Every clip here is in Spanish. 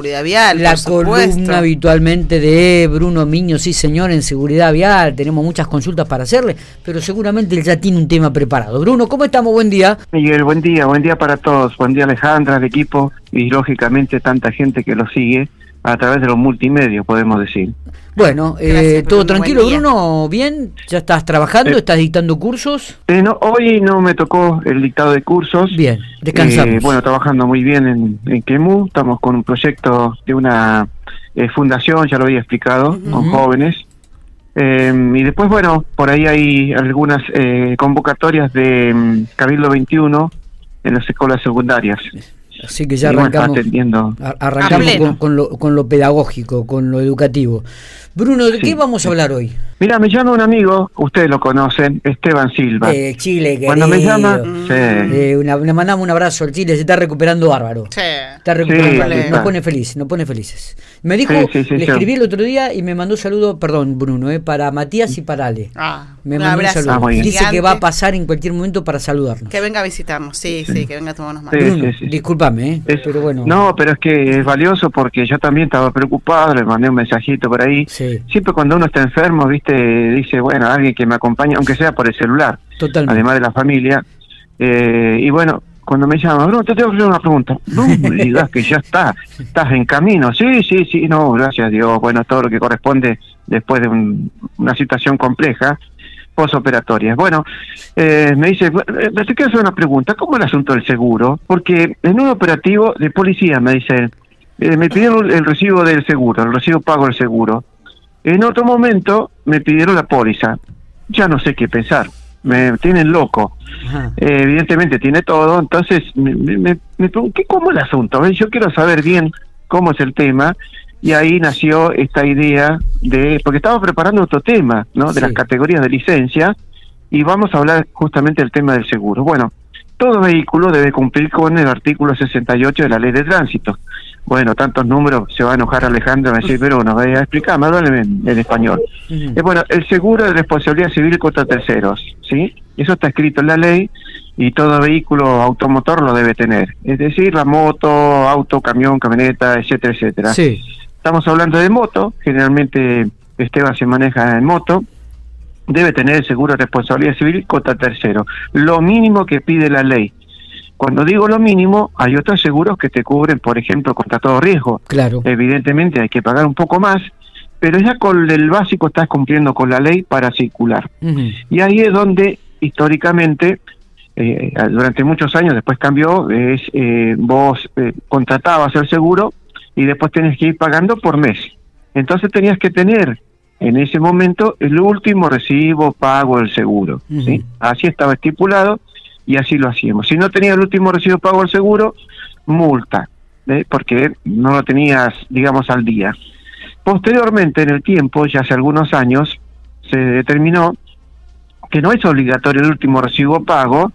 seguridad vial. La columna habitualmente de Bruno Miño, sí señor, en seguridad vial. Tenemos muchas consultas para hacerle, pero seguramente él ya tiene un tema preparado. Bruno, ¿cómo estamos? Buen día. Miguel, buen día, buen día para todos. Buen día Alejandra, al equipo y lógicamente tanta gente que lo sigue a través de los multimedios, podemos decir. Bueno, eh, ¿todo tranquilo, Bruno? ¿Bien? ¿Ya estás trabajando? Eh, ¿Estás dictando cursos? Eh, no, hoy no me tocó el dictado de cursos. Bien, descansamos. Eh, bueno, trabajando muy bien en, en Quemú. Estamos con un proyecto de una fundación, ya lo había explicado, con jóvenes. y después, bueno, por ahí hay algunas convocatorias de um, Cabildo 21 en las escuelas secundarias. Así que ya arrancamos, arrancamos con, lo, con lo pedagógico, con lo educativo. Bruno, ¿de qué vamos a hablar hoy? Mira, me llama un amigo, ustedes lo conocen, Esteban Silva. De Chile, querido. Cuando me llama, sí. Eh, le mandamos un abrazo al Chile, se está recuperando bárbaro. Sí. Está recuperando, nos pone feliz, nos pone felices. Me dijo, le escribí el otro día y me mandó un saludo, perdón, Bruno, eh, para Matías y para Ale. Ah, me mandó un saludo. Ah, Dice que va a pasar en cualquier momento para saludarnos. Que venga a visitarnos, sí, sí, que venga a tomarnos más. Bruno, discúlpame, eh, pero bueno. No, pero es que es valioso porque yo también estaba preocupado, le mandé un mensajito por ahí. Siempre cuando uno está enfermo, viste, dice, bueno, alguien que me acompañe, aunque sea por el celular, Totalmente. además de la familia. Eh, y bueno, cuando me llaman, Bruno, te tengo que hacer una pregunta. No me digas que ya está, estás en camino. Sí, sí, sí, no, gracias a Dios. Bueno, todo lo que corresponde después de una situación compleja, posoperatoria. Bueno, eh, me dice, eh, te quiero hacer una pregunta, ¿cómo el asunto del seguro? Porque en un operativo de policía me dice, eh, me pidieron el recibo del seguro, el recibo pago del seguro. En otro momento me pidieron la póliza. Ya no sé qué pensar. Me tienen loco. Eh, evidentemente tiene todo. Entonces me, me, pregunté cómo es el asunto. Yo quiero saber bien cómo es el tema. Y ahí nació esta idea de, porque estaba preparando otro tema, ¿no? De las categorías de licencia. Y vamos a hablar justamente del tema del seguro. Bueno, todo vehículo debe cumplir con el artículo 68 de la ley de tránsito bueno, tantos números, se va a enojar Alejandro, va a decir, pero no, voy a explicar, más en, en español. Eh, bueno, el seguro de responsabilidad civil contra terceros, ¿sí? Eso está escrito en la ley y todo vehículo automotor lo debe tener. Es decir, la moto, auto, camión, camioneta, etcétera, etcétera. Sí. Estamos hablando de moto, generalmente Esteban se maneja en moto, debe tener el seguro de responsabilidad civil contra tercero. Lo mínimo que pide la ley. Cuando digo lo mínimo, hay otros seguros que te cubren, por ejemplo, contra todo riesgo. Claro. Evidentemente hay que pagar un poco más, pero ya con el básico estás cumpliendo con la ley para circular. Y ahí es donde históricamente, eh, durante muchos años, después cambió, es eh, vos eh, contratabas el seguro y después tenés que ir pagando por mes. Entonces tenías que tener en ese momento el último recibo pago del seguro. ¿sí? Así estaba estipulado y así lo hacíamos. Si no tenía el último recibo pago del seguro, multa, ¿eh? porque no lo tenías, digamos, al día. Posteriormente, en el tiempo, ya hace algunos años, se determinó que no es obligatorio el último recibo pago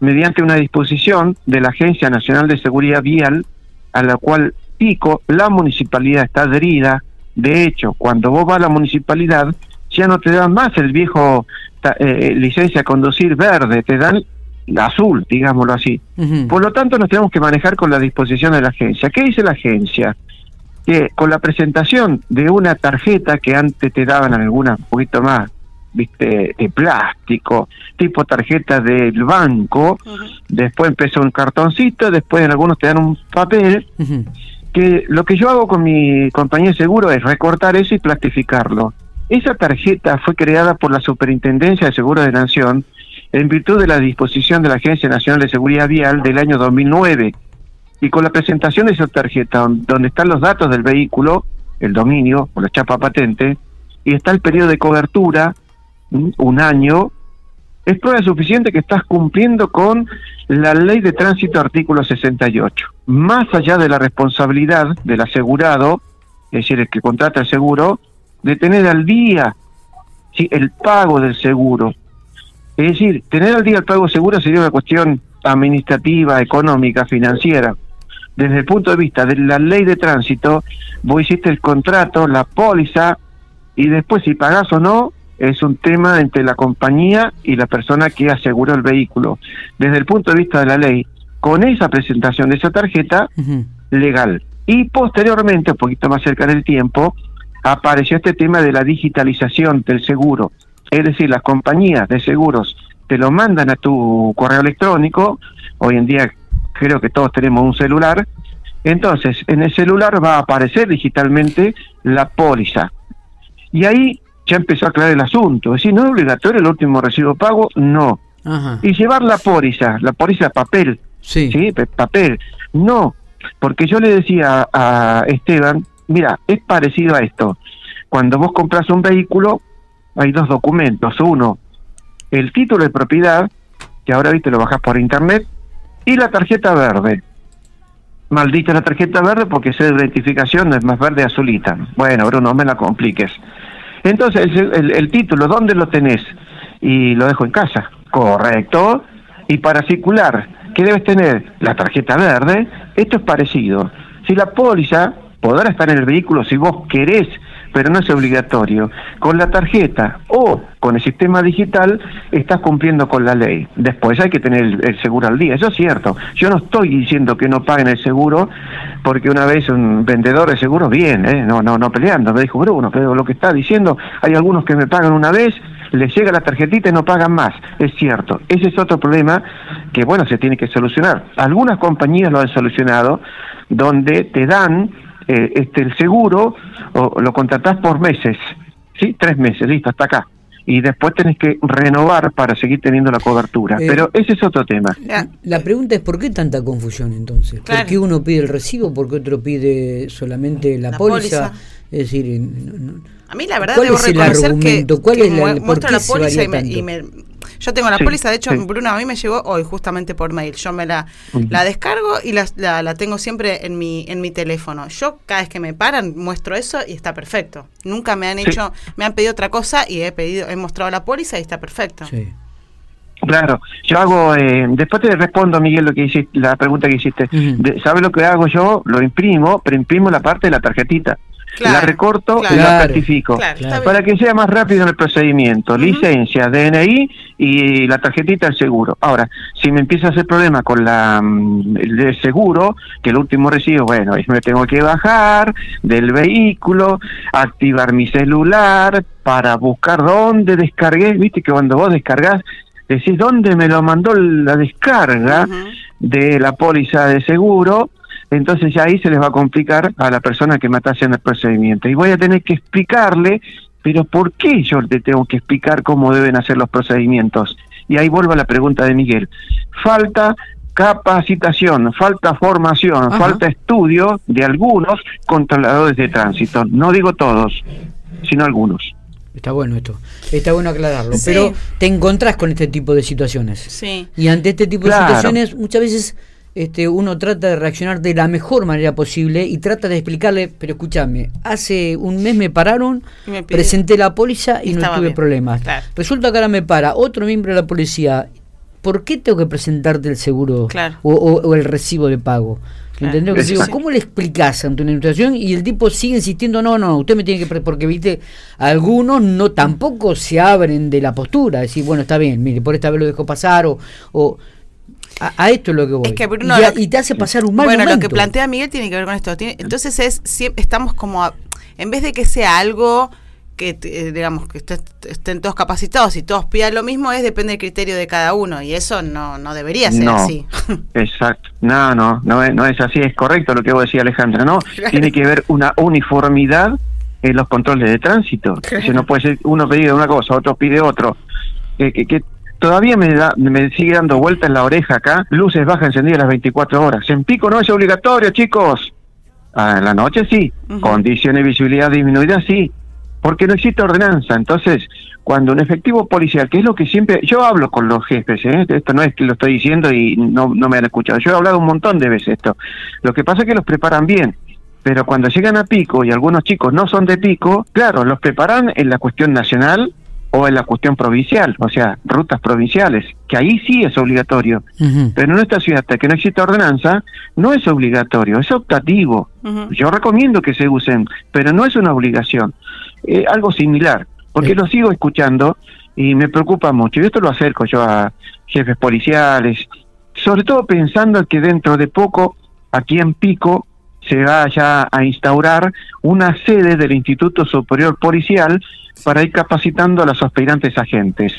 mediante una disposición de la Agencia Nacional de Seguridad Vial, a la cual Pico, la municipalidad está adherida. De hecho, cuando vos vas a la municipalidad, ya no te dan más el viejo eh, licencia a conducir verde, te dan azul, digámoslo así. Por lo tanto, nos tenemos que manejar con la disposición de la agencia. ¿Qué dice la agencia? Que con la presentación de una tarjeta que antes te daban alguna un poquito más, viste, de plástico, tipo tarjeta del banco, después empezó un cartoncito, después en algunos te dan un papel, que lo que yo hago con mi compañía de seguro es recortar eso y plastificarlo. Esa tarjeta fue creada por la Superintendencia de Seguros de Nación en virtud de la disposición de la Agencia Nacional de Seguridad Vial del año 2009 y con la presentación de esa tarjeta donde están los datos del vehículo, el dominio o la chapa patente, y está el periodo de cobertura, un año, es prueba suficiente que estás cumpliendo con la ley de tránsito artículo 68. Más allá de la responsabilidad del asegurado, es decir, el que contrata el seguro, de tener al día ¿sí? el pago del seguro, es decir, tener al día el pago seguro sería una cuestión administrativa, económica, financiera. Desde el punto de vista de la ley de tránsito, vos hiciste el contrato, la póliza, y después si pagás o no, es un tema entre la compañía y la persona que aseguró el vehículo. Desde el punto de vista de la ley, con esa presentación de esa tarjeta, legal. Y posteriormente, un poquito más cerca del tiempo, apareció este tema de la digitalización del seguro. Es decir, las compañías de seguros te lo mandan a tu correo electrónico, hoy en día creo que todos tenemos un celular, entonces en el celular va a aparecer digitalmente la póliza. Y ahí ya empezó a aclarar el asunto, es decir, no es obligatorio el último recibo pago, no. Y llevar la póliza, la póliza papel, sí. ¿sí? Papel, no, porque yo le decía a Esteban, mira, es parecido a esto. Cuando vos compras un vehículo, hay dos documentos. Uno, el título de propiedad, que ahora viste lo bajas por internet, y la tarjeta verde. Maldita la tarjeta verde porque esa identificación es más verde azulita. Bueno, Bruno, no me la compliques. Entonces, el, el título, ¿dónde lo tenés? Y lo dejo en casa. Correcto. Y para circular, ¿qué debes tener? La tarjeta verde. Esto es parecido. Si la póliza podrá estar en el vehículo si vos querés, pero no es obligatorio. Con la tarjeta o con el sistema digital estás cumpliendo con la ley. Después hay que tener el, seguro al día, eso es cierto. Yo no estoy diciendo que no paguen el seguro, porque una vez un vendedor de seguros, bien, ¿eh? no, no, no peleando, me dijo Bruno, pero lo que está diciendo, hay algunos que me pagan una vez, les llega la tarjetita y no pagan más. Es cierto, ese es otro problema que, bueno, se tiene que solucionar. Algunas compañías lo han solucionado, donde te dan eh, este, el seguro o, lo contratás por meses, ¿sí? Tres meses, listo, hasta acá. Y después tenés que renovar para seguir teniendo la cobertura. Eh, Pero ese es otro tema. La, pregunta es, ¿por qué tanta confusión entonces? ¿Por qué uno pide el recibo? ¿Por qué otro pide solamente la, póliza? Es decir, a mí la verdad debo reconocer que, ¿Cuál es la, muestro la póliza y me, yo tengo la póliza, de hecho, Bruno a mí me llegó hoy justamente por mail. Yo me la, la descargo y la, la, tengo siempre en mi, en mi teléfono. Yo cada vez que me paran muestro eso y está perfecto. Nunca me han hecho, me han pedido otra cosa y he pedido, he mostrado la póliza y está perfecto. Claro, yo hago, eh, después te respondo, Miguel, lo que hiciste, la pregunta que hiciste. ¿Sabes lo que hago yo? Lo imprimo, pero imprimo la parte de la tarjetita la recorto y la certifico. para que sea más rápido en el procedimiento. Licencia, DNI y la tarjetita del seguro. Ahora, si me empieza a hacer problema con la mm, el seguro, que el último recibo, bueno, me tengo que bajar del vehículo, activar mi celular para buscar dónde descargué. Viste que cuando vos descargas, decís dónde me lo mandó la descarga de la póliza de seguro entonces ya ahí se les va a complicar a la persona que me está haciendo el procedimiento. Y voy a tener que explicarle, pero ¿por qué yo le tengo que explicar cómo deben hacer los procedimientos? Y ahí vuelvo a la pregunta de Miguel. Falta capacitación, falta formación, falta estudio de algunos controladores de tránsito. No digo todos, sino algunos. Está bueno esto, está bueno aclararlo, pero te encontrás con este tipo de situaciones. Sí. Y ante este tipo de situaciones muchas veces este, uno trata de reaccionar de la mejor manera posible y trata de explicarle, pero escúchame, hace un mes me pararon, presenté la póliza y, no tuve problemas. Resulta que ahora me para otro miembro de la policía. ¿Por qué tengo que presentarte el seguro o, el recibo de pago? ¿Cómo le explicas ante una situación y el tipo sigue insistiendo, no, no, usted me tiene que... Porque, viste, algunos no tampoco se abren de la postura, decir, bueno, está bien, mire, por esta vez lo dejo pasar o, o a, esto es lo que voy. y, te hace pasar un mal Bueno, lo que plantea Miguel tiene que ver con esto. entonces es estamos como en vez de que sea algo que eh, digamos que estén todos capacitados y todos pidan lo mismo es depende del criterio de cada uno y eso no no debería ser así. Exacto. No, no, no es, no es así, es correcto lo que vos decías Alejandra, ¿no? Tiene que haber una uniformidad en los controles de tránsito. Si no puede ser uno pide una cosa, otro pide otro. que, que todavía me, da, me sigue dando vuelta en la oreja acá, luces bajas encendidas las 24 horas. En pico no es obligatorio, chicos. Ah, en la noche sí, condiciones de visibilidad disminuida sí, porque no existe ordenanza. Entonces, cuando un efectivo policial, que es lo que siempre, yo hablo con los jefes, ¿eh? esto no es que lo estoy diciendo y no, no me han escuchado, yo he hablado un montón de veces esto. Lo que pasa es que los preparan bien, pero cuando llegan a pico y algunos chicos no son de pico, claro, los preparan en la cuestión nacional o en la cuestión provincial, o sea, rutas provinciales, que ahí sí es obligatorio. Pero en nuestra ciudad, hasta que no existe ordenanza, no es obligatorio, es optativo. Yo recomiendo que se usen, pero no es una obligación. Eh, algo similar, porque lo sigo escuchando y me preocupa mucho. Y esto lo acerco yo a jefes policiales, sobre todo pensando que dentro de poco, aquí en Pico, se vaya a instaurar una sede del Instituto Superior Policial para ir capacitando a los aspirantes agentes.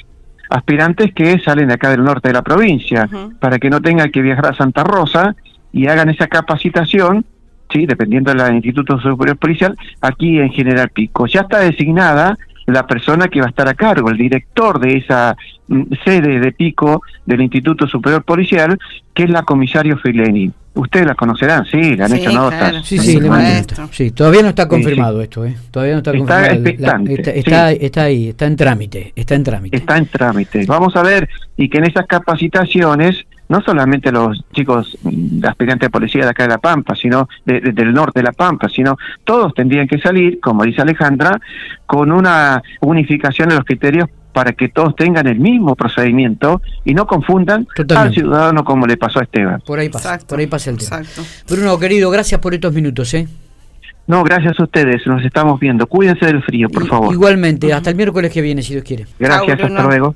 Aspirantes que salen de acá del norte de la provincia, para que no tengan que viajar a Santa Rosa y hagan esa capacitación, sí, dependiendo del Instituto Superior Policial, aquí en General Pico. Ya está designada la persona que va a estar a cargo, el director de esa mm, sede de Pico del Instituto Superior Policial, que es la comisario Fileni. Ustedes la conocerán, sí, le han hecho notas. Sí, sí, sí, todavía no está confirmado esto, ¿eh? Todavía no está, confirmado. está, está, ahí, está en trámite, está en trámite. Está en trámite. Vamos a ver, y que en esas capacitaciones no solamente los chicos de aspirantes de policía de acá de La Pampa, sino del norte de La Pampa, sino todos tendrían que salir, como dice Alejandra, con una unificación de los criterios para que todos tengan el mismo procedimiento y no confundan al ciudadano como le pasó a Esteban. Por ahí pasa, por ahí pasa el tema. Bruno, querido, gracias por estos minutos, ¿eh? No, gracias a ustedes, nos estamos viendo. Cuídense del frío, por favor. Igualmente, hasta el miércoles que viene, si Dios quiere. Gracias, hasta luego.